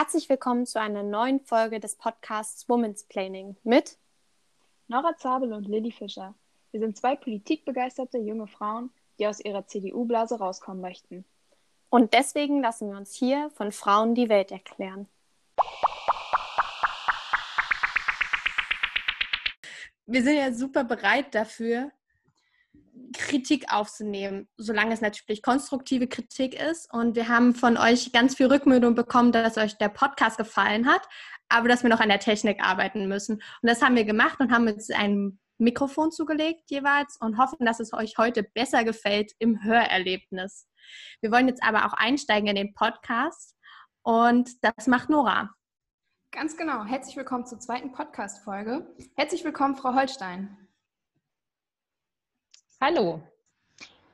Herzlich willkommen zu einer neuen Folge des Podcasts Women's Planning mit Nora Zabel und Lilly Fischer. Wir sind zwei politikbegeisterte junge Frauen, die aus ihrer CDU-Blase rauskommen möchten. Und deswegen lassen wir uns hier von Frauen die Welt erklären. Wir sind ja super bereit dafür, Kritik aufzunehmen, solange es natürlich konstruktive Kritik ist. Und wir haben von euch ganz viel Rückmeldung bekommen, dass euch der Podcast gefallen hat, aber dass wir noch an der Technik arbeiten müssen. Und das haben wir gemacht und haben uns ein Mikrofon zugelegt jeweils und hoffen, dass es euch heute besser gefällt im Hörerlebnis. Wir wollen jetzt aber auch einsteigen in den Podcast und das macht Nora. Ganz genau. Herzlich willkommen zur zweiten Podcast-Folge. Herzlich willkommen, Frau Holstein. Hallo.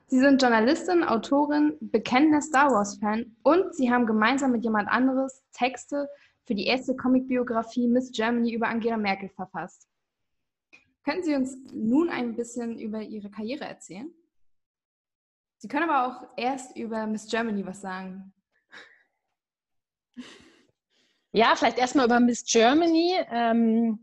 Sie sind Journalistin, Autorin, bekennender Star Wars-Fan und Sie haben gemeinsam mit jemand anderes Texte für die erste Comicbiografie Miss Germany über Angela Merkel verfasst. Können Sie uns nun ein bisschen über Ihre Karriere erzählen? Sie können aber auch erst über Miss Germany was sagen. Ja, vielleicht erstmal über Miss Germany. Ähm,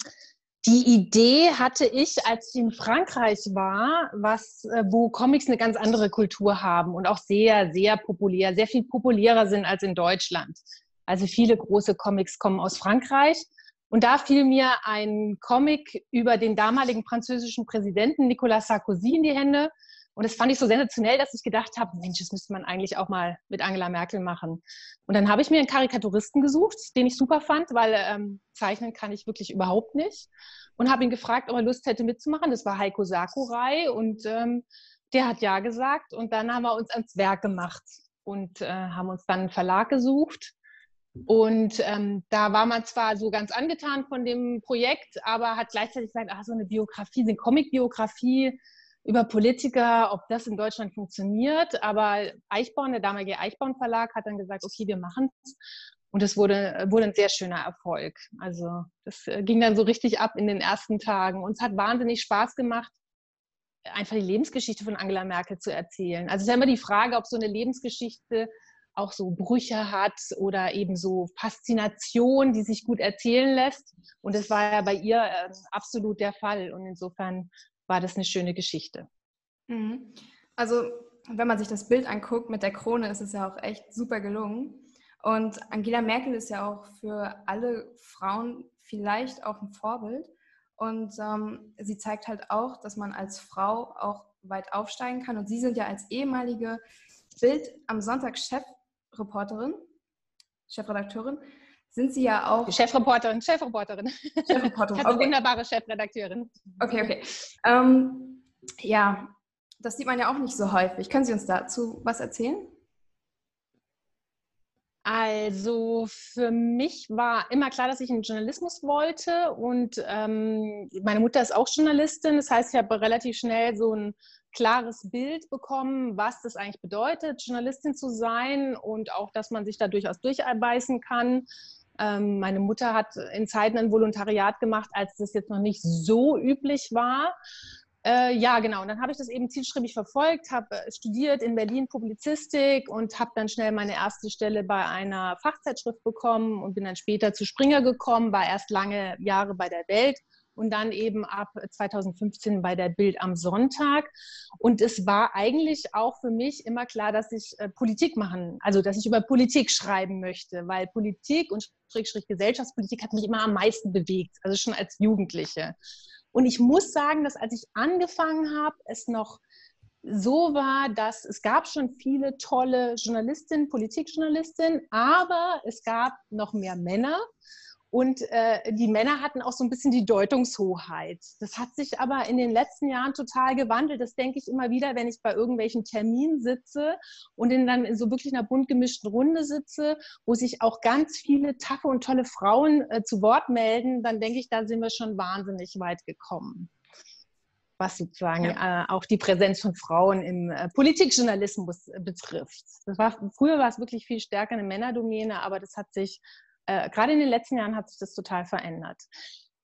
die Idee hatte ich, als ich in Frankreich war, was, äh, wo Comics eine ganz andere Kultur haben und auch sehr, sehr populär, sehr viel populärer sind als in Deutschland. Also viele große Comics kommen aus Frankreich. Und da fiel mir ein Comic über den damaligen französischen Präsidenten Nicolas Sarkozy in die Hände. Und das fand ich so sensationell, dass ich gedacht habe, Mensch, das müsste man eigentlich auch mal mit Angela Merkel machen. Und dann habe ich mir einen Karikaturisten gesucht, den ich super fand, weil ähm, zeichnen kann ich wirklich überhaupt nicht. Und habe ihn gefragt, ob er Lust hätte mitzumachen. Das war Heiko Sakurai und ähm, der hat ja gesagt. Und dann haben wir uns ans Werk gemacht und äh, haben uns dann einen Verlag gesucht. Und ähm, da war man zwar so ganz angetan von dem Projekt, aber hat gleichzeitig gesagt, ach, so eine Biografie, eine Comic-Biografie, über Politiker, ob das in Deutschland funktioniert. Aber Eichborn, der damalige Eichborn Verlag, hat dann gesagt, okay, wir machen es. Und es wurde, wurde ein sehr schöner Erfolg. Also das äh, ging dann so richtig ab in den ersten Tagen. Und es hat wahnsinnig Spaß gemacht, einfach die Lebensgeschichte von Angela Merkel zu erzählen. Also es ist immer die Frage, ob so eine Lebensgeschichte auch so Brüche hat oder eben so Faszination, die sich gut erzählen lässt. Und das war ja bei ihr äh, absolut der Fall. Und insofern war das eine schöne Geschichte. Mhm. Also wenn man sich das Bild anguckt mit der Krone, ist es ja auch echt super gelungen. Und Angela Merkel ist ja auch für alle Frauen vielleicht auch ein Vorbild. Und ähm, sie zeigt halt auch, dass man als Frau auch weit aufsteigen kann. Und Sie sind ja als ehemalige Bild am Sonntag Chefreporterin, Chefredakteurin, sind Sie ja auch. Chefreporterin, Chefreporterin. Chefreporterin. Also okay. wunderbare Chefredakteurin. Okay, okay. Ähm, ja, das sieht man ja auch nicht so häufig. Können Sie uns dazu was erzählen? Also für mich war immer klar, dass ich in Journalismus wollte und ähm, meine Mutter ist auch Journalistin. Das heißt, ich habe relativ schnell so ein klares Bild bekommen, was das eigentlich bedeutet, Journalistin zu sein und auch, dass man sich da durchaus durchbeißen kann. Ähm, meine Mutter hat in Zeiten ein Volontariat gemacht, als das jetzt noch nicht so üblich war. Äh, ja, genau. Und dann habe ich das eben zielstrebig verfolgt, habe äh, studiert in Berlin Publizistik und habe dann schnell meine erste Stelle bei einer Fachzeitschrift bekommen und bin dann später zu Springer gekommen, war erst lange Jahre bei der Welt und dann eben ab 2015 bei der Bild am Sonntag. Und es war eigentlich auch für mich immer klar, dass ich äh, Politik machen, also dass ich über Politik schreiben möchte, weil Politik und Schrägstrich Gesellschaftspolitik hat mich immer am meisten bewegt, also schon als Jugendliche. Und ich muss sagen, dass als ich angefangen habe, es noch so war, dass es gab schon viele tolle Journalistinnen, Politikjournalistinnen, aber es gab noch mehr Männer. Und äh, die Männer hatten auch so ein bisschen die Deutungshoheit. Das hat sich aber in den letzten Jahren total gewandelt. Das denke ich immer wieder, wenn ich bei irgendwelchen Terminen sitze und in dann in so wirklich einer bunt gemischten Runde sitze, wo sich auch ganz viele taffe und tolle Frauen äh, zu Wort melden, dann denke ich, da sind wir schon wahnsinnig weit gekommen was sozusagen ja. äh, auch die Präsenz von Frauen im äh, Politikjournalismus äh, betrifft. War, früher war es wirklich viel stärker eine Männerdomäne, aber das hat sich äh, gerade in den letzten Jahren hat sich das total verändert.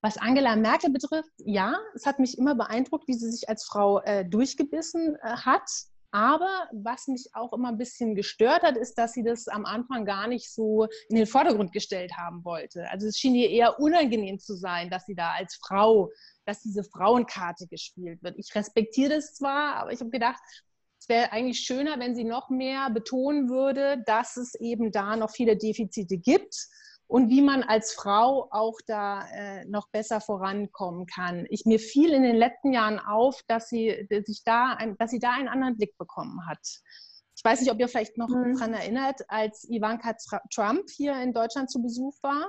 Was Angela Merkel betrifft, ja, es hat mich immer beeindruckt, wie sie sich als Frau äh, durchgebissen äh, hat. Aber was mich auch immer ein bisschen gestört hat, ist, dass sie das am Anfang gar nicht so in den Vordergrund gestellt haben wollte. Also es schien ihr eher unangenehm zu sein, dass sie da als Frau, dass diese Frauenkarte gespielt wird. Ich respektiere das zwar, aber ich habe gedacht, es wäre eigentlich schöner, wenn sie noch mehr betonen würde, dass es eben da noch viele Defizite gibt und wie man als Frau auch da äh, noch besser vorankommen kann. Ich, mir fiel in den letzten Jahren auf, dass sie, sich da ein, dass sie da einen anderen Blick bekommen hat. Ich weiß nicht, ob ihr vielleicht noch mhm. daran erinnert, als Ivanka Trump hier in Deutschland zu Besuch war.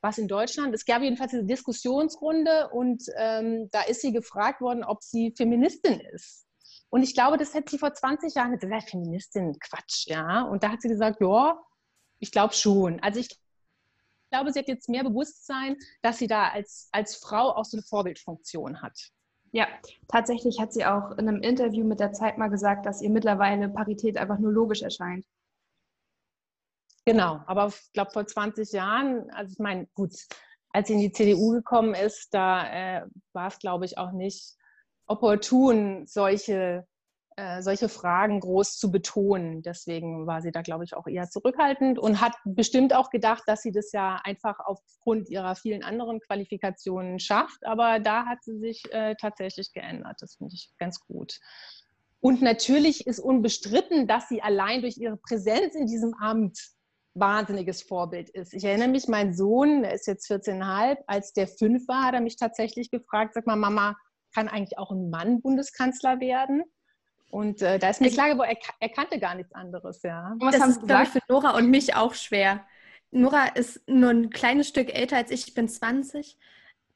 Was in Deutschland? Es gab jedenfalls eine Diskussionsrunde und ähm, da ist sie gefragt worden, ob sie Feministin ist. Und ich glaube, das hätte sie vor 20 Jahren gesagt, Feministin, Quatsch, ja. Und da hat sie gesagt, ja, ich glaube schon. Also ich glaube, sie hat jetzt mehr Bewusstsein, dass sie da als, als Frau auch so eine Vorbildfunktion hat. Ja, tatsächlich hat sie auch in einem Interview mit der Zeit mal gesagt, dass ihr mittlerweile Parität einfach nur logisch erscheint. Genau, aber ich glaube vor 20 Jahren, also ich meine, gut, als sie in die CDU gekommen ist, da äh, war es, glaube ich, auch nicht opportun, solche äh, solche Fragen groß zu betonen. Deswegen war sie da, glaube ich, auch eher zurückhaltend und hat bestimmt auch gedacht, dass sie das ja einfach aufgrund ihrer vielen anderen Qualifikationen schafft. Aber da hat sie sich äh, tatsächlich geändert. Das finde ich ganz gut. Und natürlich ist unbestritten, dass sie allein durch ihre Präsenz in diesem Amt wahnsinniges Vorbild ist. Ich erinnere mich, mein Sohn, der ist jetzt 14,5, als der fünf war, hat er mich tatsächlich gefragt, sag mal, Mama, kann eigentlich auch ein Mann Bundeskanzler werden? Und äh, da ist mir klar geworden, er, er, kannte gar nichts anderes, ja. Was das ist, glaube ich, für Nora und mich auch schwer. Nora ist nur ein kleines Stück älter als ich, ich bin 20.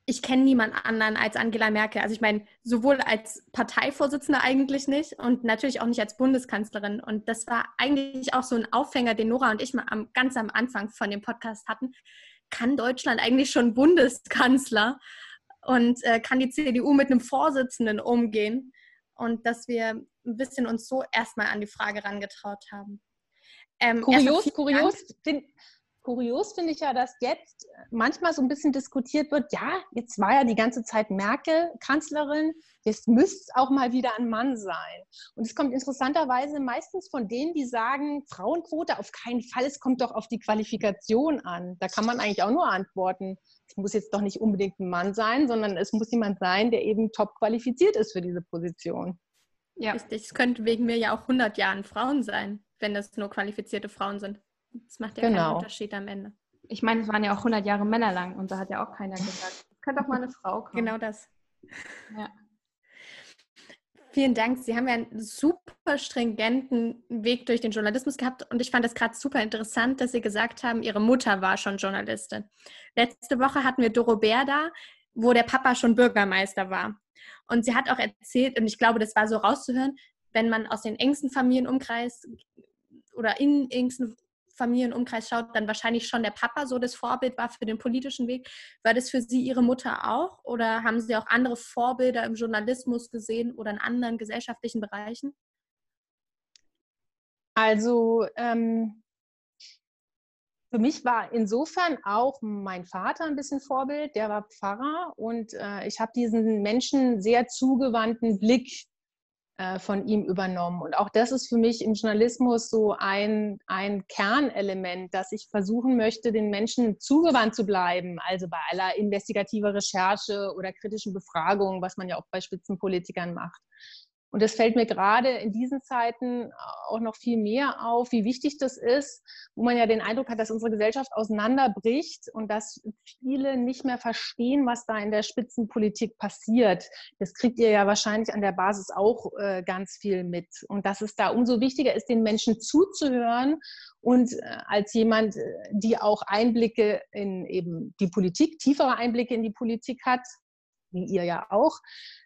Ich kenne niemand anderen als Angela Merkel. Also ich meine, sowohl als Parteivorsitzende eigentlich nicht und natürlich auch nicht als Bundeskanzlerin. Und das war eigentlich auch so ein Aufhänger, den Nora und ich mal am, ganz am Anfang von dem Podcast hatten. Kann Deutschland eigentlich schon Bundeskanzler? Und äh, kann die CDU mit einem Vorsitzenden umgehen? und dass wir ein bisschen uns so erstmal an die Frage rangetraut haben. Ähm, kurios, kurios, find, kurios finde ich ja, dass jetzt manchmal so ein bisschen diskutiert wird, ja, jetzt war ja die ganze Zeit Merkel Kanzlerin, jetzt müsste es auch mal wieder ein Mann sein. Und es kommt interessanterweise meistens von denen, die sagen, Frauenquote auf keinen Fall, es kommt doch auf die Qualifikation an. Da kann man eigentlich auch nur antworten, es muss jetzt doch nicht unbedingt ein Mann sein, sondern es muss jemand sein, der eben top qualifiziert ist für diese Position. Ja, richtig. Es könnte wegen mir ja auch 100 Jahren Frauen sein, wenn das nur qualifizierte Frauen sind. Das macht ja genau. keinen Unterschied am Ende. Ich meine, es waren ja auch 100 Jahre Männer lang und da hat ja auch keiner gesagt, es könnte auch mal eine Frau kommen. Genau das. Ja. Vielen Dank. Sie haben ja einen super stringenten Weg durch den Journalismus gehabt und ich fand es gerade super interessant, dass Sie gesagt haben, Ihre Mutter war schon Journalistin. Letzte Woche hatten wir Doro Bär da, wo der Papa schon Bürgermeister war. Und sie hat auch erzählt, und ich glaube, das war so rauszuhören, wenn man aus den engsten Familienumkreis oder in engsten Familienumkreis schaut, dann wahrscheinlich schon der Papa so das Vorbild war für den politischen Weg. War das für Sie Ihre Mutter auch? Oder haben Sie auch andere Vorbilder im Journalismus gesehen oder in anderen gesellschaftlichen Bereichen? Also ähm, für mich war insofern auch mein Vater ein bisschen Vorbild. Der war Pfarrer und äh, ich habe diesen Menschen sehr zugewandten Blick äh, von ihm übernommen. Und auch das ist für mich im Journalismus so ein, ein Kernelement, dass ich versuchen möchte, den Menschen zugewandt zu bleiben. Also bei aller investigativer Recherche oder kritischen Befragung, was man ja auch bei Spitzenpolitikern macht. Und es fällt mir gerade in diesen Zeiten auch noch viel mehr auf, wie wichtig das ist, wo man ja den Eindruck hat, dass unsere Gesellschaft auseinanderbricht und dass viele nicht mehr verstehen, was da in der Spitzenpolitik passiert. Das kriegt ihr ja wahrscheinlich an der Basis auch äh, ganz viel mit. Und dass es da umso wichtiger ist, den Menschen zuzuhören und äh, als jemand, äh, die auch Einblicke in eben die Politik, tiefere Einblicke in die Politik hat, wie ihr ja auch,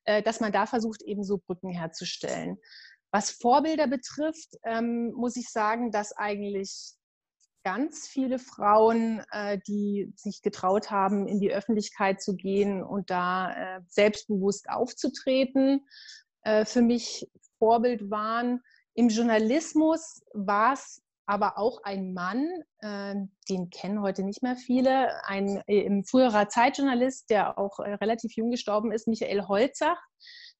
äh, dass man da versucht, eben so Brücken herzustellen. Was Vorbilder betrifft, ähm, muss ich sagen, dass eigentlich ganz viele Frauen, äh, die sich getraut haben, in die Öffentlichkeit zu gehen und da äh, selbstbewusst aufzutreten, für mich Vorbild waren. Im Journalismus war es aber auch ein Mann, äh, den kennen heute nicht mehr viele, ein äh, früherer Zeitjournalist, der auch äh, relativ jung gestorben ist, Michael Holzach,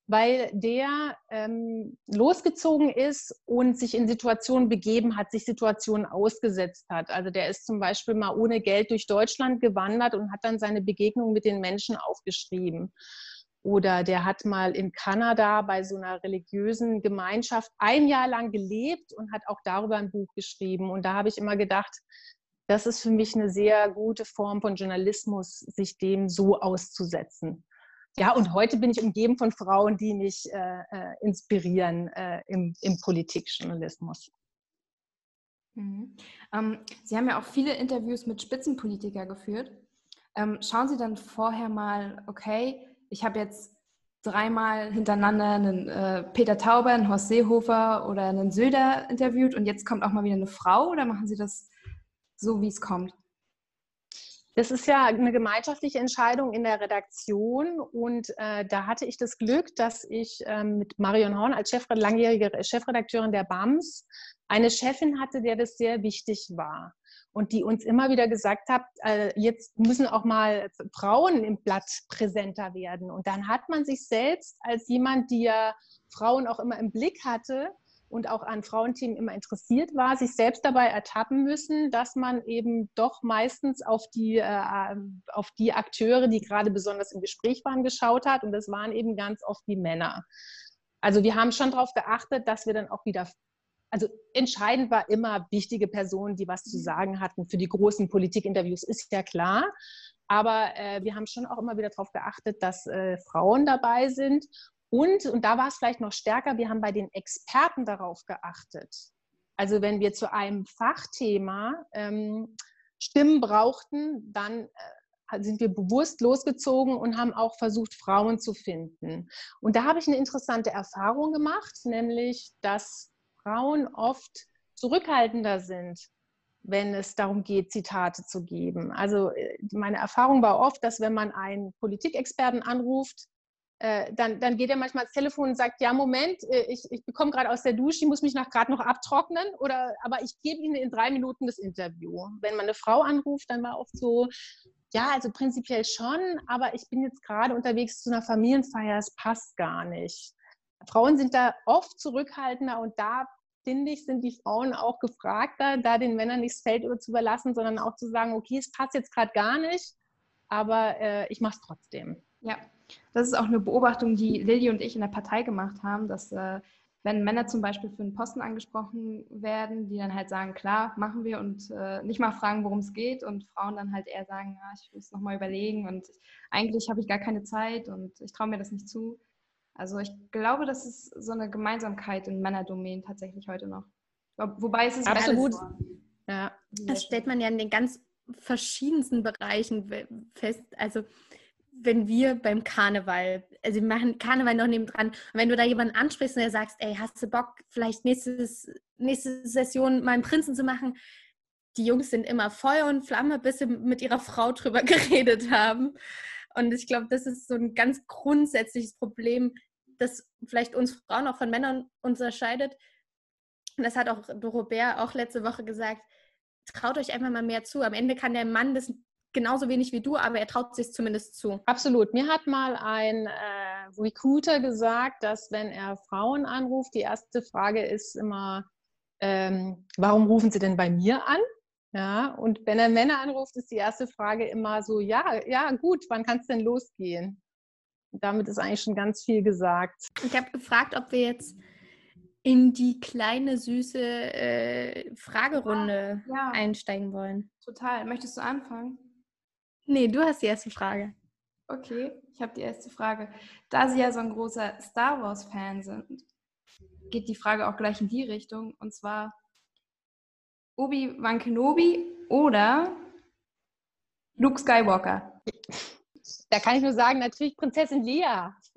weil der ähm, losgezogen ist und sich in Situationen begeben hat, sich Situationen ausgesetzt hat. Also der ist zum Beispiel mal ohne Geld durch Deutschland gewandert und hat dann seine Begegnung mit den Menschen aufgeschrieben. Oder der hat mal in Kanada bei so einer religiösen Gemeinschaft ein Jahr lang gelebt und hat auch darüber ein Buch geschrieben. Und da habe ich immer gedacht, das ist für mich eine sehr gute Form von Journalismus, sich dem so auszusetzen. Ja, und heute bin ich umgeben von Frauen, die mich äh, äh, inspirieren äh, im, im Politikjournalismus. Mhm. Ähm, Sie haben ja auch viele Interviews mit Spitzenpolitikern geführt. Ähm, schauen Sie dann vorher mal, okay, ich habe jetzt dreimal hintereinander einen äh, Peter Tauber, einen Horst Seehofer oder einen Söder interviewt und jetzt kommt auch mal wieder eine Frau oder machen Sie das so, wie es kommt? Das ist ja eine gemeinschaftliche Entscheidung in der Redaktion und äh, da hatte ich das Glück, dass ich ähm, mit Marion Horn als Chefred langjährige Chefredakteurin der BAMS eine Chefin hatte, der das sehr wichtig war und die uns immer wieder gesagt hat, äh, jetzt müssen auch mal Frauen im Blatt präsenter werden. Und dann hat man sich selbst als jemand, die ja Frauen auch immer im Blick hatte, und auch an Frauenthemen immer interessiert war, sich selbst dabei ertappen müssen, dass man eben doch meistens auf die, äh, auf die Akteure, die gerade besonders im Gespräch waren, geschaut hat. Und das waren eben ganz oft die Männer. Also wir haben schon darauf geachtet, dass wir dann auch wieder also entscheidend war immer wichtige Personen, die was zu sagen hatten. Für die großen Politikinterviews ist ja klar. Aber äh, wir haben schon auch immer wieder darauf geachtet, dass äh, Frauen dabei sind. Und, und da war es vielleicht noch stärker, wir haben bei den Experten darauf geachtet. Also wenn wir zu einem Fachthema ähm, Stimmen brauchten, dann äh, sind wir bewusst losgezogen und haben auch versucht, Frauen zu finden. Und da habe ich eine interessante Erfahrung gemacht, nämlich, dass Frauen oft zurückhaltender sind, wenn es darum geht, Zitate zu geben. Also äh, meine Erfahrung war oft, dass wenn man einen Politikexperten anruft, äh, dann, dann geht er manchmal ans Telefon und sagt, ja, Moment, äh, ich, ich bekomme gerade aus der Dusche, ich muss mich gerade noch abtrocknen, oder, aber ich gebe Ihnen in drei Minuten das Interview. Wenn man eine Frau anruft, dann war oft so, ja, also prinzipiell schon, aber ich bin jetzt gerade unterwegs zu einer Familienfeier, es passt gar nicht. Frauen sind da oft zurückhaltender und da finde ich, sind die Frauen auch gefragter, da den Männern nicht das Feld zu überlassen, sondern auch zu sagen, okay, es passt jetzt gerade gar nicht, aber äh, ich mache es trotzdem. Ja, das ist auch eine Beobachtung, die Lilly und ich in der Partei gemacht haben, dass äh, wenn Männer zum Beispiel für einen Posten angesprochen werden, die dann halt sagen, klar, machen wir und äh, nicht mal fragen, worum es geht und Frauen dann halt eher sagen, ja, ich muss nochmal überlegen und eigentlich habe ich gar keine Zeit und ich traue mir das nicht zu. Also ich glaube, das ist so eine Gemeinsamkeit in Männerdomänen tatsächlich heute noch. Wobei es ist absolut. Ja. Das stellt man ja in den ganz verschiedensten Bereichen fest. Also wenn wir beim Karneval, also wir machen Karneval noch nebendran, und wenn du da jemanden ansprichst und der sagst, ey, hast du Bock, vielleicht nächstes, nächste Session mal einen Prinzen zu machen? Die Jungs sind immer Feuer und Flamme, bis sie mit ihrer Frau drüber geredet haben. Und ich glaube, das ist so ein ganz grundsätzliches Problem, das vielleicht uns Frauen auch von Männern unterscheidet. Und das hat auch Robert auch letzte Woche gesagt. Traut euch einfach mal mehr zu. Am Ende kann der Mann das genauso wenig wie du, aber er traut sich zumindest zu. Absolut. Mir hat mal ein äh, Recruiter gesagt, dass wenn er Frauen anruft, die erste Frage ist immer, ähm, warum rufen sie denn bei mir an? Ja, und wenn er Männer anruft, ist die erste Frage immer so, ja, ja, gut, wann kann es denn losgehen? damit ist eigentlich schon ganz viel gesagt. Ich habe gefragt, ob wir jetzt in die kleine, süße äh, Fragerunde ja, ja. einsteigen wollen. Total. Möchtest du anfangen? Nee, du hast die erste Frage. Okay, ich habe die erste Frage. Da Sie ja so ein großer Star Wars-Fan sind, geht die Frage auch gleich in die Richtung. Und zwar Obi-Wan Kenobi oder Luke Skywalker? Da kann ich nur sagen, natürlich Prinzessin Lea.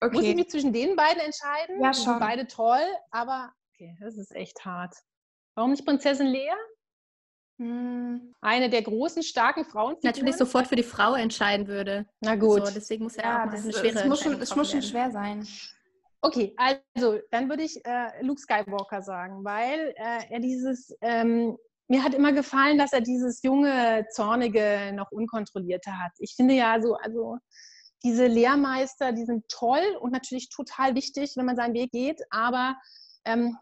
okay. Muss ich mich zwischen den beiden entscheiden? Ja, schon. Die sind beide toll, aber okay, das ist echt hart. Warum nicht Prinzessin Lea? Hm. Eine der großen, starken Frauen. Natürlich sofort für die Frau entscheiden würde. Na gut. So, deswegen muss er ja, auch das, eine schwere Es muss schon, es muss schon schwer sein. Okay, also dann würde ich äh, Luke Skywalker sagen, weil äh, er dieses, ähm, mir hat immer gefallen, dass er dieses junge, zornige, noch unkontrollierte hat. Ich finde ja so, also diese Lehrmeister, die sind toll und natürlich total wichtig, wenn man seinen Weg geht, aber ähm,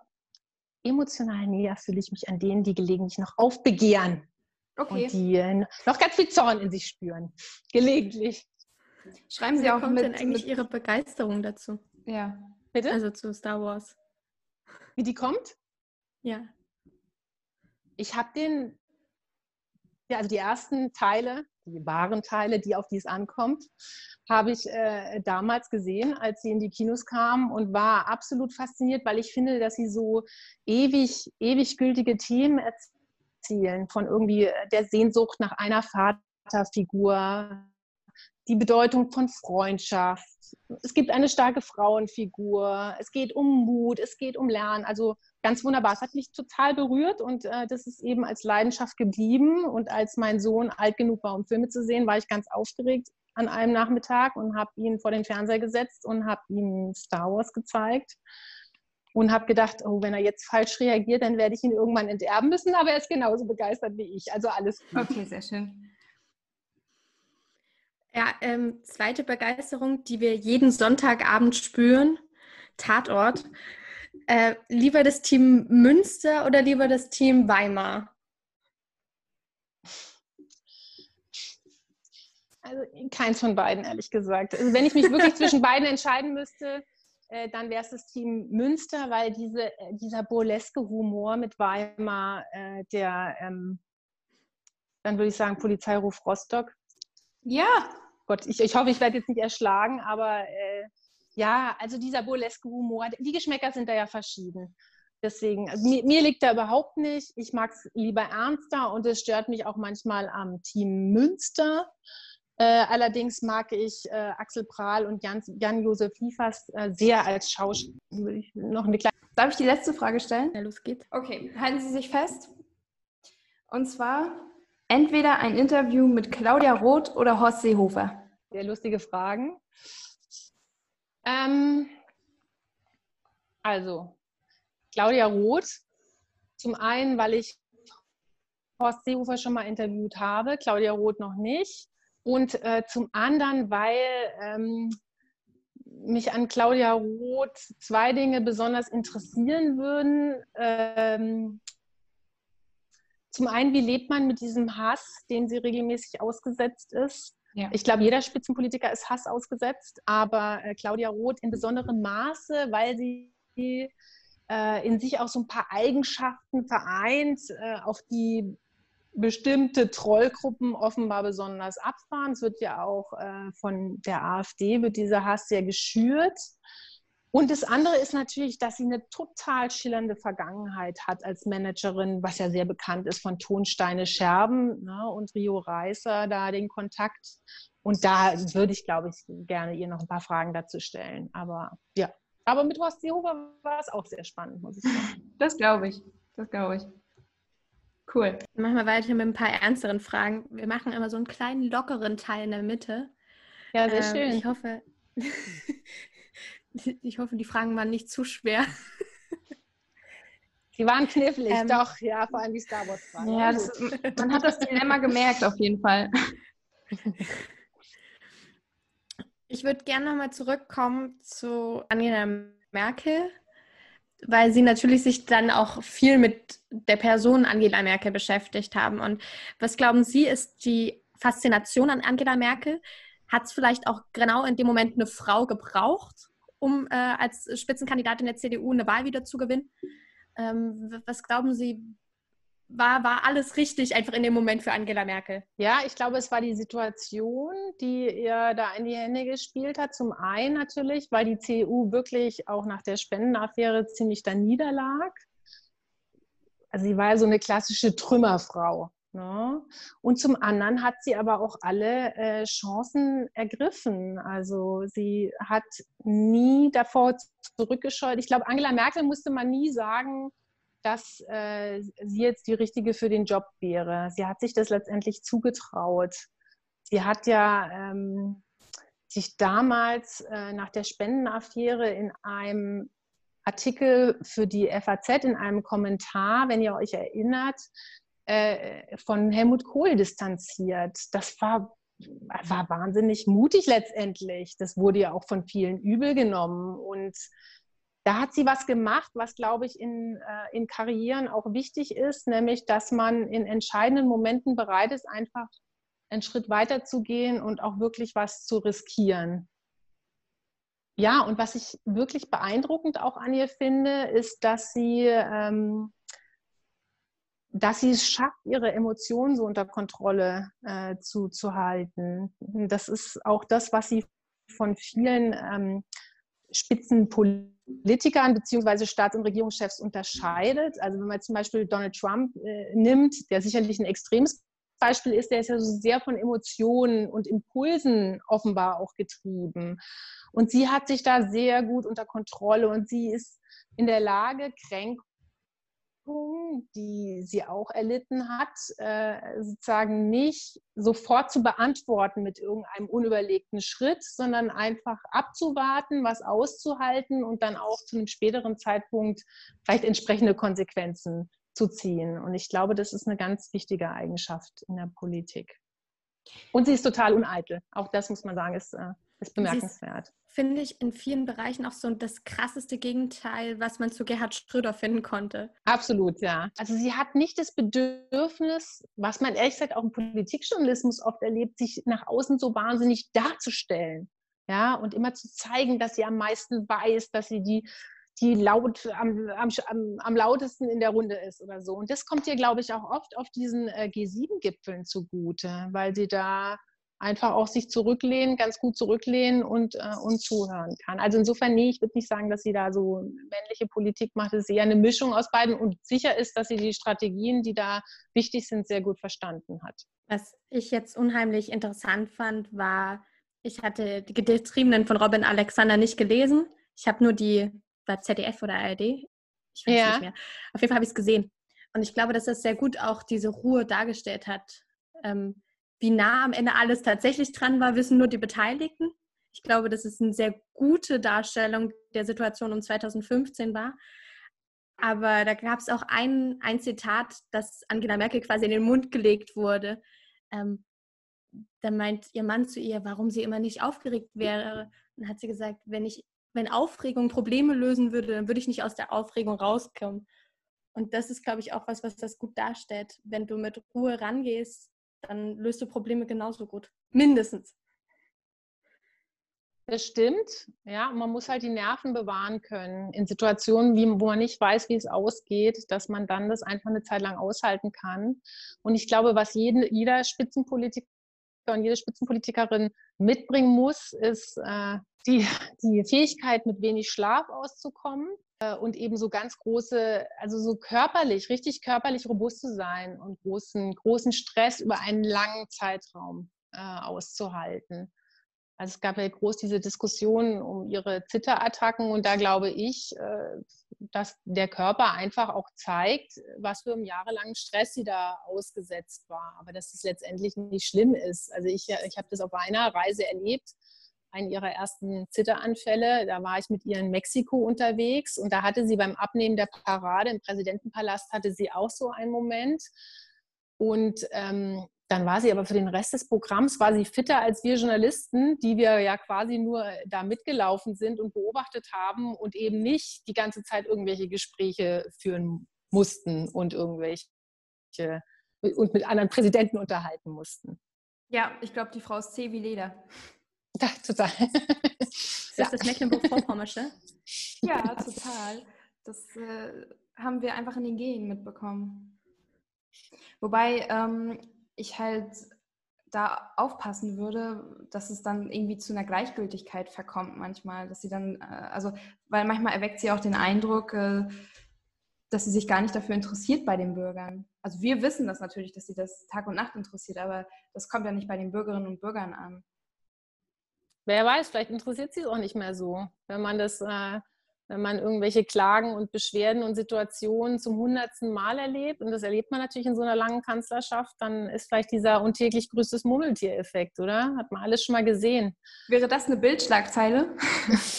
emotional näher fühle ich mich an denen, die gelegentlich noch aufbegehren. Okay. Und die äh, noch ganz viel Zorn in sich spüren. Gelegentlich. Schreiben Sie Wie auch kommt mit, denn eigentlich mit... Ihre Begeisterung dazu? Ja. Bitte? Also zu Star Wars. Wie die kommt? Ja. Ich habe den, ja, also die ersten Teile, die wahren Teile, die auf die es ankommt, habe ich äh, damals gesehen, als sie in die Kinos kamen und war absolut fasziniert, weil ich finde, dass sie so ewig, ewig gültige Themen erzielen von irgendwie der Sehnsucht nach einer Vaterfigur, die Bedeutung von Freundschaft. Es gibt eine starke Frauenfigur. Es geht um Mut, es geht um Lernen. Also ganz wunderbar. Es hat mich total berührt und äh, das ist eben als Leidenschaft geblieben. Und als mein Sohn alt genug war, um Filme zu sehen, war ich ganz aufgeregt an einem Nachmittag und habe ihn vor den Fernseher gesetzt und habe ihm Star Wars gezeigt und habe gedacht, oh, wenn er jetzt falsch reagiert, dann werde ich ihn irgendwann enterben müssen. Aber er ist genauso begeistert wie ich. Also alles gut. Okay, sehr schön. Ja, ähm, zweite Begeisterung, die wir jeden Sonntagabend spüren, Tatort. Äh, lieber das Team Münster oder lieber das Team Weimar? Also keins von beiden, ehrlich gesagt. Also wenn ich mich wirklich zwischen beiden entscheiden müsste, äh, dann wäre es das Team Münster, weil diese, äh, dieser burleske Humor mit Weimar, äh, der, ähm, dann würde ich sagen, Polizeiruf Rostock. Ja, Gott, ich, ich hoffe, ich werde jetzt nicht erschlagen, aber äh, ja, also dieser burleske Humor, die Geschmäcker sind da ja verschieden. Deswegen, also mir, mir, liegt da überhaupt nicht. Ich mag es lieber ernster und es stört mich auch manchmal am Team Münster. Äh, allerdings mag ich äh, Axel Prahl und Jan-Josef Liefers äh, sehr als Schauspieler. Noch eine kleine Darf ich die letzte Frage stellen? Ja, los geht's. Okay, halten Sie sich fest. Und zwar, Entweder ein Interview mit Claudia Roth oder Horst Seehofer. Sehr lustige Fragen. Ähm, also, Claudia Roth. Zum einen, weil ich Horst Seehofer schon mal interviewt habe, Claudia Roth noch nicht. Und äh, zum anderen, weil ähm, mich an Claudia Roth zwei Dinge besonders interessieren würden. Ähm, zum einen, wie lebt man mit diesem Hass, den sie regelmäßig ausgesetzt ist? Ja. Ich glaube, jeder Spitzenpolitiker ist Hass ausgesetzt, aber äh, Claudia Roth in besonderem Maße, weil sie äh, in sich auch so ein paar Eigenschaften vereint, äh, auf die bestimmte Trollgruppen offenbar besonders abfahren. Es wird ja auch äh, von der AfD, wird dieser Hass sehr geschürt. Und das andere ist natürlich, dass sie eine total schillernde Vergangenheit hat als Managerin, was ja sehr bekannt ist von Tonsteine Scherben ne, und Rio Reißer, da den Kontakt. Und da würde ich, glaube ich, gerne ihr noch ein paar Fragen dazu stellen. Aber ja, aber mit Horst Seehofer war es auch sehr spannend, muss ich sagen. Das glaube ich. Das glaube ich. Cool. Machen wir weiter mit ein paar ernsteren Fragen. Wir machen immer so einen kleinen lockeren Teil in der Mitte. Ja, sehr ähm, schön. Ich hoffe, Ich hoffe, die Fragen waren nicht zu schwer. Sie waren knifflig, ähm, doch, ja, vor allem die Star Wars-Fragen. Ja, das, man hat das Dilemma gemerkt, auf jeden Fall. Ich würde gerne nochmal zurückkommen zu Angela Merkel, weil Sie natürlich sich dann auch viel mit der Person Angela Merkel beschäftigt haben. Und was glauben Sie, ist die Faszination an Angela Merkel? Hat es vielleicht auch genau in dem Moment eine Frau gebraucht? Um äh, als Spitzenkandidatin der CDU eine Wahl wieder zu gewinnen. Ähm, was glauben Sie, war, war alles richtig einfach in dem Moment für Angela Merkel? Ja, ich glaube, es war die Situation, die ihr da in die Hände gespielt hat. Zum einen natürlich, weil die CDU wirklich auch nach der Spendenaffäre ziemlich da niederlag. Also sie war ja so eine klassische Trümmerfrau. Ne? Und zum anderen hat sie aber auch alle äh, Chancen ergriffen. Also sie hat nie davor zurückgescheut. Ich glaube, Angela Merkel musste man nie sagen, dass äh, sie jetzt die richtige für den Job wäre. Sie hat sich das letztendlich zugetraut. Sie hat ja ähm, sich damals äh, nach der Spendenaffäre in einem Artikel für die FAZ in einem Kommentar, wenn ihr euch erinnert, äh, von Helmut Kohl distanziert. Das war war wahnsinnig mutig letztendlich. Das wurde ja auch von vielen übel genommen. Und da hat sie was gemacht, was, glaube ich, in, äh, in Karrieren auch wichtig ist, nämlich, dass man in entscheidenden Momenten bereit ist, einfach einen Schritt weiter zu gehen und auch wirklich was zu riskieren. Ja, und was ich wirklich beeindruckend auch an ihr finde, ist, dass sie, ähm, dass sie es schafft, ihre Emotionen so unter Kontrolle äh, zu, zu halten. Das ist auch das, was sie von vielen ähm, Spitzenpolitikern bzw. Staats- und Regierungschefs unterscheidet. Also wenn man zum Beispiel Donald Trump äh, nimmt, der sicherlich ein extremes Beispiel ist, der ist ja so sehr von Emotionen und Impulsen offenbar auch getrieben. Und sie hat sich da sehr gut unter Kontrolle und sie ist in der Lage, Kränkungen, die sie auch erlitten hat, äh, sozusagen nicht sofort zu beantworten mit irgendeinem unüberlegten Schritt, sondern einfach abzuwarten, was auszuhalten und dann auch zu einem späteren Zeitpunkt vielleicht entsprechende Konsequenzen zu ziehen. Und ich glaube, das ist eine ganz wichtige Eigenschaft in der Politik. Und sie ist total uneitel. Auch das muss man sagen, ist, äh, ist bemerkenswert. Finde ich in vielen Bereichen auch so das krasseste Gegenteil, was man zu Gerhard Schröder finden konnte. Absolut, ja. Also sie hat nicht das Bedürfnis, was man ehrlich gesagt auch im Politikjournalismus oft erlebt, sich nach außen so wahnsinnig darzustellen. Ja, und immer zu zeigen, dass sie am meisten weiß, dass sie die die laut am, am, am, lautesten in der Runde ist oder so. Und das kommt ihr, glaube ich, auch oft auf diesen äh, G7-Gipfeln zugute, weil sie da einfach auch sich zurücklehnen, ganz gut zurücklehnen und, äh, und zuhören kann. Also insofern, nee, ich würde nicht sagen, dass sie da so männliche Politik macht. Es ist eher eine Mischung aus beiden und sicher ist, dass sie die Strategien, die da wichtig sind, sehr gut verstanden hat. Was ich jetzt unheimlich interessant fand, war, ich hatte die Getriebenen von Robin Alexander nicht gelesen. Ich habe nur die war ZDF oder ARD? Ich weiß ja. nicht mehr. Auf jeden Fall habe ich es gesehen. Und ich glaube, dass das sehr gut auch diese Ruhe dargestellt hat. Ähm, wie nah am Ende alles tatsächlich dran war, wissen nur die Beteiligten. Ich glaube, dass es eine sehr gute Darstellung der Situation um 2015 war. Aber da gab es auch ein, ein Zitat, das Angela Merkel quasi in den Mund gelegt wurde. Ähm, da meint ihr Mann zu ihr, warum sie immer nicht aufgeregt wäre. Dann hat sie gesagt, wenn ich wenn Aufregung Probleme lösen würde, dann würde ich nicht aus der Aufregung rauskommen. Und das ist, glaube ich, auch was, was das gut darstellt. Wenn du mit Ruhe rangehst, dann löst du Probleme genauso gut. Mindestens. Das stimmt, ja. Man muss halt die Nerven bewahren können in Situationen, wie, wo man nicht weiß, wie es ausgeht, dass man dann das einfach eine Zeit lang aushalten kann. Und ich glaube, was jeden, jeder Spitzenpolitiker und jede Spitzenpolitikerin mitbringen muss, ist äh, die, die Fähigkeit, mit wenig Schlaf auszukommen und eben so ganz große, also so körperlich, richtig körperlich robust zu sein und großen, großen Stress über einen langen Zeitraum äh, auszuhalten. Also es gab ja groß diese Diskussion um ihre Zitterattacken und da glaube ich, äh, dass der Körper einfach auch zeigt, was für einen jahrelangen Stress sie da ausgesetzt war. Aber dass es letztendlich nicht schlimm ist. Also ich, ich habe das auf einer Reise erlebt, einen ihrer ersten Zitteranfälle. Da war ich mit ihr in Mexiko unterwegs und da hatte sie beim Abnehmen der Parade im Präsidentenpalast hatte sie auch so einen Moment. Und ähm, dann war sie aber für den Rest des Programms war sie fitter als wir Journalisten, die wir ja quasi nur da mitgelaufen sind und beobachtet haben und eben nicht die ganze Zeit irgendwelche Gespräche führen mussten und irgendwelche und mit anderen Präsidenten unterhalten mussten. Ja, ich glaube, die Frau ist zäh wie Leder. Ja, total. Ist das ja. das Mecklenburg-Vorpommersche? Ja, total. Das äh, haben wir einfach in den Genen mitbekommen. Wobei ähm, ich halt da aufpassen würde, dass es dann irgendwie zu einer Gleichgültigkeit verkommt manchmal, dass sie dann, äh, also, weil manchmal erweckt sie auch den Eindruck, äh, dass sie sich gar nicht dafür interessiert bei den Bürgern. Also wir wissen das natürlich, dass sie das Tag und Nacht interessiert, aber das kommt ja nicht bei den Bürgerinnen und Bürgern an. Wer weiß, vielleicht interessiert sie es auch nicht mehr so, wenn man das äh, wenn man irgendwelche Klagen und Beschwerden und Situationen zum hundertsten Mal erlebt, und das erlebt man natürlich in so einer langen Kanzlerschaft, dann ist vielleicht dieser untäglich grüßtes Murmeltier-Effekt, oder? Hat man alles schon mal gesehen. Wäre das eine Bildschlagzeile?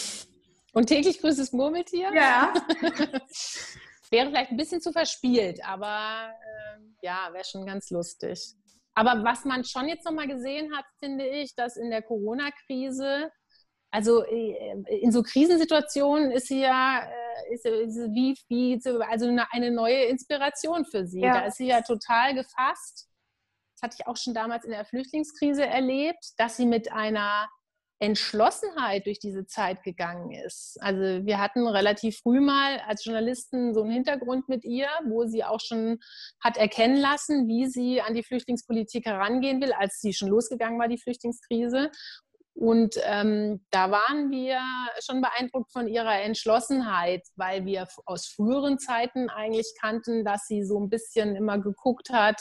und täglich grüßtes Murmeltier? Ja. wäre vielleicht ein bisschen zu verspielt, aber äh, ja, wäre schon ganz lustig. Aber was man schon jetzt nochmal gesehen hat, finde ich, dass in der Corona-Krise, also äh, in so Krisensituationen ist sie ja äh, ist, ist wie, wie also eine neue Inspiration für sie. Ja. Da ist sie ja total gefasst. Das hatte ich auch schon damals in der Flüchtlingskrise erlebt, dass sie mit einer Entschlossenheit durch diese Zeit gegangen ist. Also wir hatten relativ früh mal als Journalisten so einen Hintergrund mit ihr, wo sie auch schon hat erkennen lassen, wie sie an die Flüchtlingspolitik herangehen will, als sie schon losgegangen war, die Flüchtlingskrise. Und ähm, da waren wir schon beeindruckt von ihrer Entschlossenheit, weil wir aus früheren Zeiten eigentlich kannten, dass sie so ein bisschen immer geguckt hat,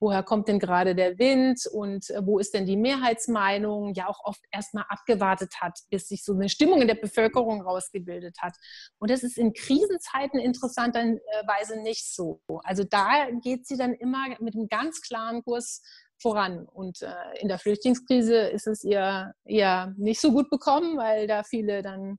woher kommt denn gerade der Wind und äh, wo ist denn die Mehrheitsmeinung, ja auch oft erstmal abgewartet hat, bis sich so eine Stimmung in der Bevölkerung rausgebildet hat. Und das ist in Krisenzeiten interessanterweise nicht so. Also da geht sie dann immer mit einem ganz klaren Kurs voran. Und äh, in der Flüchtlingskrise ist es ihr eher nicht so gut bekommen, weil da viele dann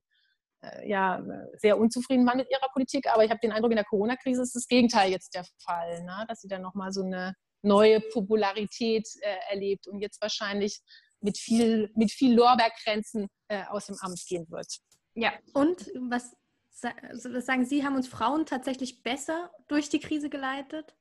äh, ja, sehr unzufrieden waren mit ihrer Politik. Aber ich habe den Eindruck, in der Corona-Krise ist das Gegenteil jetzt der Fall, ne? dass sie dann nochmal so eine neue Popularität äh, erlebt und jetzt wahrscheinlich mit viel, mit viel Lorbeerkränzen äh, aus dem Amt gehen wird. Ja, und was, was sagen Sie, haben uns Frauen tatsächlich besser durch die Krise geleitet?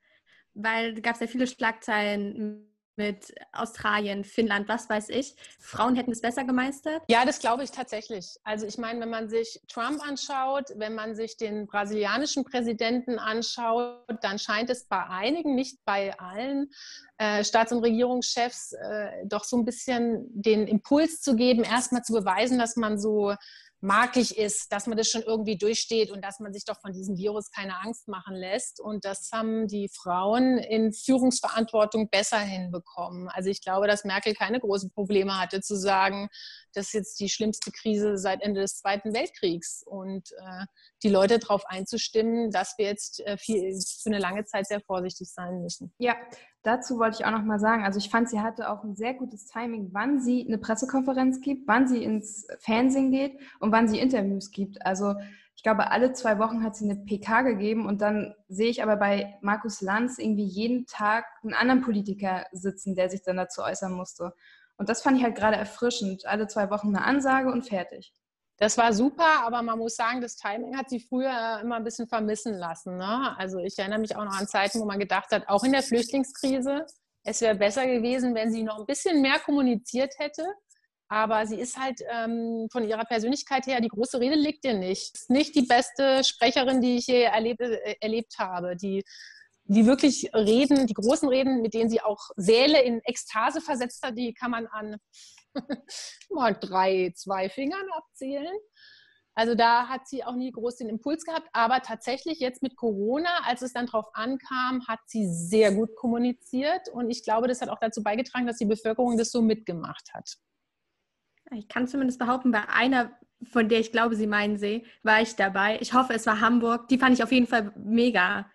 Weil da gab es ja viele Schlagzeilen mit Australien, Finnland, was weiß ich. Frauen hätten es besser gemeistert? Ja, das glaube ich tatsächlich. Also ich meine, wenn man sich Trump anschaut, wenn man sich den brasilianischen Präsidenten anschaut, dann scheint es bei einigen, nicht bei allen äh, Staats- und Regierungschefs, äh, doch so ein bisschen den Impuls zu geben, erstmal zu beweisen, dass man so markig ist, dass man das schon irgendwie durchsteht und dass man sich doch von diesem Virus keine Angst machen lässt. Und das haben die Frauen in Führungsverantwortung besser hinbekommen. Also ich glaube, dass Merkel keine großen Probleme hatte zu sagen, das ist jetzt die schlimmste Krise seit Ende des Zweiten Weltkriegs. Und äh, die Leute darauf einzustimmen, dass wir jetzt äh, viel, für eine lange Zeit sehr vorsichtig sein müssen. Ja, dazu wollte ich auch noch mal sagen, also ich fand, sie hatte auch ein sehr gutes Timing, wann sie eine Pressekonferenz gibt, wann sie ins Fernsehen geht und wann sie Interviews gibt. Also ich glaube, alle zwei Wochen hat sie eine PK gegeben und dann sehe ich aber bei Markus Lanz irgendwie jeden Tag einen anderen Politiker sitzen, der sich dann dazu äußern musste. Und das fand ich halt gerade erfrischend. Alle zwei Wochen eine Ansage und fertig. Das war super, aber man muss sagen, das Timing hat sie früher immer ein bisschen vermissen lassen. Ne? Also ich erinnere mich auch noch an Zeiten, wo man gedacht hat, auch in der Flüchtlingskrise, es wäre besser gewesen, wenn sie noch ein bisschen mehr kommuniziert hätte. Aber sie ist halt ähm, von ihrer Persönlichkeit her, die große Rede liegt ihr nicht. Ist nicht die beste Sprecherin, die ich je erlebt, äh, erlebt habe. Die, die wirklich Reden, die großen Reden, mit denen sie auch Säle in Ekstase versetzt hat, die kann man an mal drei, zwei Fingern abzählen. Also da hat sie auch nie groß den Impuls gehabt, aber tatsächlich jetzt mit Corona, als es dann drauf ankam, hat sie sehr gut kommuniziert und ich glaube, das hat auch dazu beigetragen, dass die Bevölkerung das so mitgemacht hat. Ich kann zumindest behaupten, bei einer, von der ich glaube, Sie meinen sie, war ich dabei. Ich hoffe, es war Hamburg. Die fand ich auf jeden Fall mega.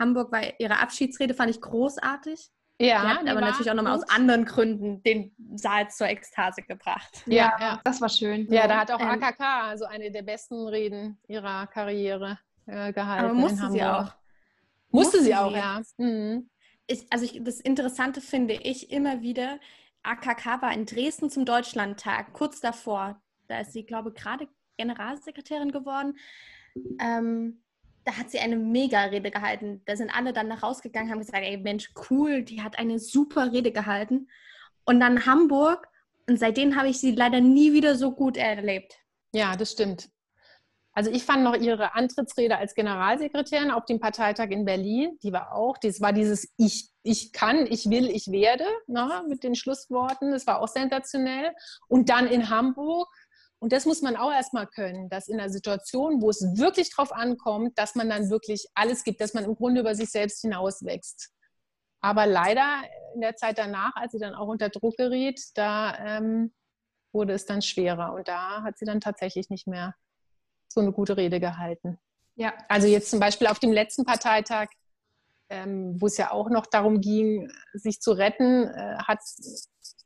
Hamburg war ihre Abschiedsrede, fand ich großartig. Ja, die hat aber natürlich auch nochmal aus anderen Gründen den Saal zur Ekstase gebracht. Ja, ja, das war schön. Ja, da hat auch ähm, AKK also eine der besten Reden ihrer Karriere äh, gehalten. Aber musste sie auch. Musste, musste sie auch, ja. Mhm. Ich, also ich, das Interessante finde ich immer wieder, AKK war in Dresden zum Deutschlandtag, kurz davor. Da ist sie, glaube ich, gerade Generalsekretärin geworden. Ähm, da hat sie eine Mega-Rede gehalten. Da sind alle dann nach rausgegangen, haben gesagt, ey Mensch, cool, die hat eine super Rede gehalten. Und dann Hamburg und seitdem habe ich sie leider nie wieder so gut erlebt. Ja, das stimmt. Also ich fand noch ihre Antrittsrede als Generalsekretärin auf dem Parteitag in Berlin, die war auch, das war dieses Ich, ich kann, ich will, ich werde, ne, mit den Schlussworten, das war auch sensationell. Und dann in Hamburg und das muss man auch erstmal können, dass in einer Situation, wo es wirklich drauf ankommt, dass man dann wirklich alles gibt, dass man im Grunde über sich selbst hinauswächst. Aber leider in der Zeit danach, als sie dann auch unter Druck geriet, da ähm, wurde es dann schwerer. Und da hat sie dann tatsächlich nicht mehr so eine gute Rede gehalten. Ja. Also jetzt zum Beispiel auf dem letzten Parteitag, ähm, wo es ja auch noch darum ging, sich zu retten, äh, hat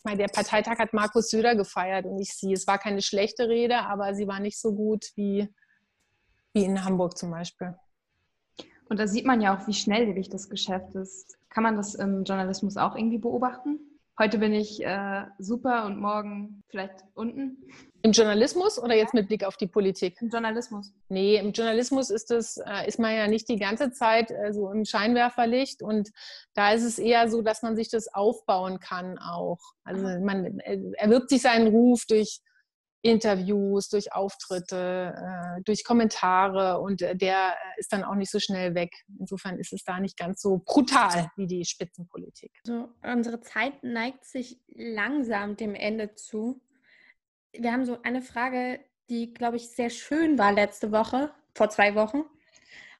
meine, der Parteitag hat Markus Söder gefeiert und nicht sie. Es war keine schlechte Rede, aber sie war nicht so gut wie, wie in Hamburg zum Beispiel. Und da sieht man ja auch, wie schnelllebig das Geschäft ist. Kann man das im Journalismus auch irgendwie beobachten? Heute bin ich äh, super und morgen vielleicht unten. Im Journalismus oder jetzt mit Blick auf die Politik? Im Journalismus. Nee, im Journalismus ist, das, äh, ist man ja nicht die ganze Zeit äh, so im Scheinwerferlicht und da ist es eher so, dass man sich das aufbauen kann auch. Also man erwirbt sich seinen Ruf durch Interviews, durch Auftritte, äh, durch Kommentare und äh, der äh, ist dann auch nicht so schnell weg. Insofern ist es da nicht ganz so brutal wie die Spitzenpolitik. Also unsere Zeit neigt sich langsam dem Ende zu. Wir haben so eine Frage, die, glaube ich, sehr schön war letzte Woche, vor zwei Wochen.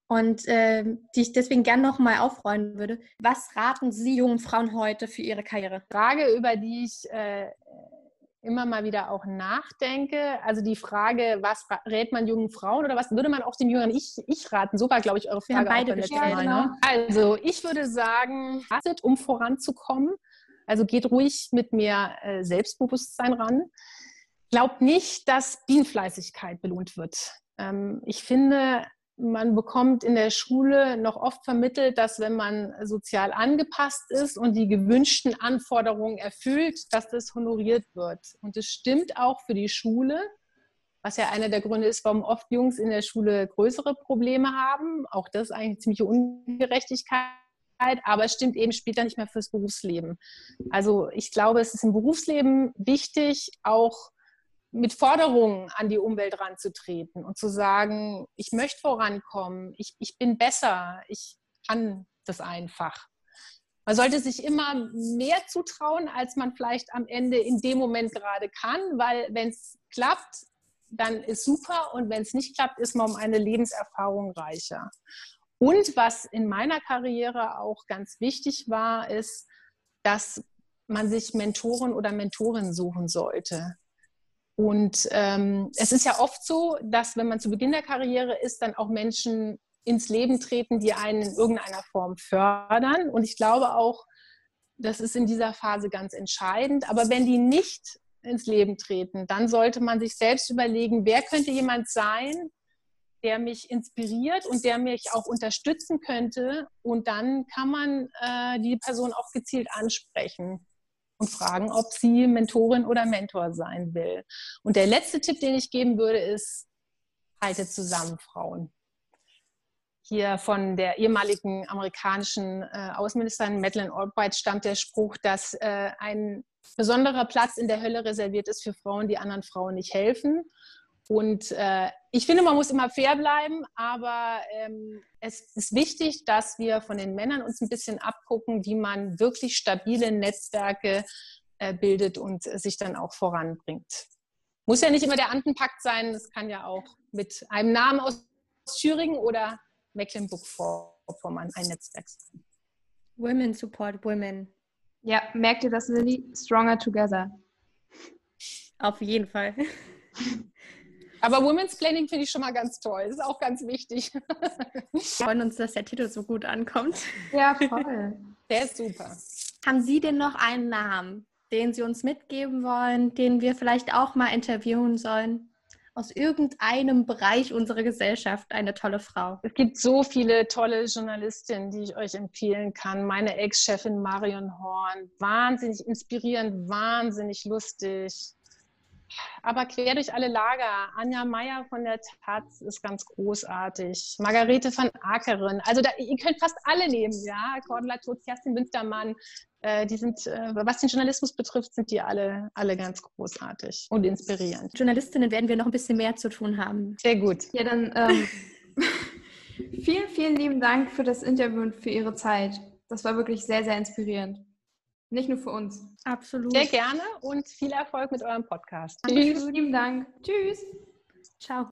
Und äh, die ich deswegen gerne nochmal aufräumen würde. Was raten Sie jungen Frauen heute für ihre Karriere? Frage, über die ich äh, immer mal wieder auch nachdenke. Also die Frage, was rät man jungen Frauen oder was würde man auch den jüngeren Ich, ich raten? So war, glaube ich, eure Frage. Ja, beide auch Mal, ne? Also ich würde sagen, hastet, um voranzukommen. Also geht ruhig mit mehr äh, Selbstbewusstsein ran. Glaubt nicht, dass Bienenfleißigkeit belohnt wird. Ähm, ich finde, man bekommt in der Schule noch oft vermittelt, dass wenn man sozial angepasst ist und die gewünschten Anforderungen erfüllt, dass das honoriert wird. Und es stimmt auch für die Schule, was ja einer der Gründe ist, warum oft Jungs in der Schule größere Probleme haben. Auch das ist eigentlich eine ziemliche Ungerechtigkeit. Aber es stimmt eben später nicht mehr fürs Berufsleben. Also ich glaube, es ist im Berufsleben wichtig, auch mit Forderungen an die Umwelt ranzutreten und zu sagen, ich möchte vorankommen, ich, ich bin besser, ich kann das einfach. Man sollte sich immer mehr zutrauen, als man vielleicht am Ende in dem Moment gerade kann, weil wenn es klappt, dann ist super und wenn es nicht klappt, ist man um eine Lebenserfahrung reicher. Und was in meiner Karriere auch ganz wichtig war, ist, dass man sich Mentoren oder Mentorinnen suchen sollte. Und ähm, es ist ja oft so, dass wenn man zu Beginn der Karriere ist, dann auch Menschen ins Leben treten, die einen in irgendeiner Form fördern. Und ich glaube auch, das ist in dieser Phase ganz entscheidend. Aber wenn die nicht ins Leben treten, dann sollte man sich selbst überlegen, wer könnte jemand sein, der mich inspiriert und der mich auch unterstützen könnte. Und dann kann man äh, die Person auch gezielt ansprechen und fragen, ob sie Mentorin oder Mentor sein will. Und der letzte Tipp, den ich geben würde, ist, haltet zusammen, Frauen. Hier von der ehemaligen amerikanischen äh, Außenministerin Madeleine Albright stammt der Spruch, dass äh, ein besonderer Platz in der Hölle reserviert ist für Frauen, die anderen Frauen nicht helfen. Und äh, ich finde, man muss immer fair bleiben, aber ähm, es ist wichtig, dass wir von den Männern uns ein bisschen abgucken, wie man wirklich stabile Netzwerke äh, bildet und sich dann auch voranbringt. Muss ja nicht immer der Antenpakt sein, es kann ja auch mit einem Namen aus Thüringen oder Mecklenburg-Vorpommern ein Netzwerk sein. Women support women. Ja, merkt ihr das, Lilly? Stronger together. Auf jeden Fall. Aber Women's Planning finde ich schon mal ganz toll. Das ist auch ganz wichtig. Wir freuen uns, dass der Titel so gut ankommt. Ja, voll. Der ist super. Haben Sie denn noch einen Namen, den Sie uns mitgeben wollen, den wir vielleicht auch mal interviewen sollen? Aus irgendeinem Bereich unserer Gesellschaft eine tolle Frau. Es gibt so viele tolle Journalistinnen, die ich euch empfehlen kann. Meine Ex-Chefin Marion Horn, wahnsinnig inspirierend, wahnsinnig lustig aber quer durch alle Lager. Anja Meier von der Taz ist ganz großartig. Margarete von Ackeren. Also da, ihr könnt fast alle nehmen, ja. Cordula Totz, Kerstin Wintermann. Äh, die sind, äh, was den Journalismus betrifft, sind die alle, alle ganz großartig und inspirierend. Journalistinnen werden wir noch ein bisschen mehr zu tun haben. Sehr gut. Ja, dann ähm, vielen, vielen lieben Dank für das Interview und für Ihre Zeit. Das war wirklich sehr, sehr inspirierend. Nicht nur für uns. Absolut. Sehr gerne und viel Erfolg mit eurem Podcast. Tschüss. Vielen Dank. Tschüss. Ciao.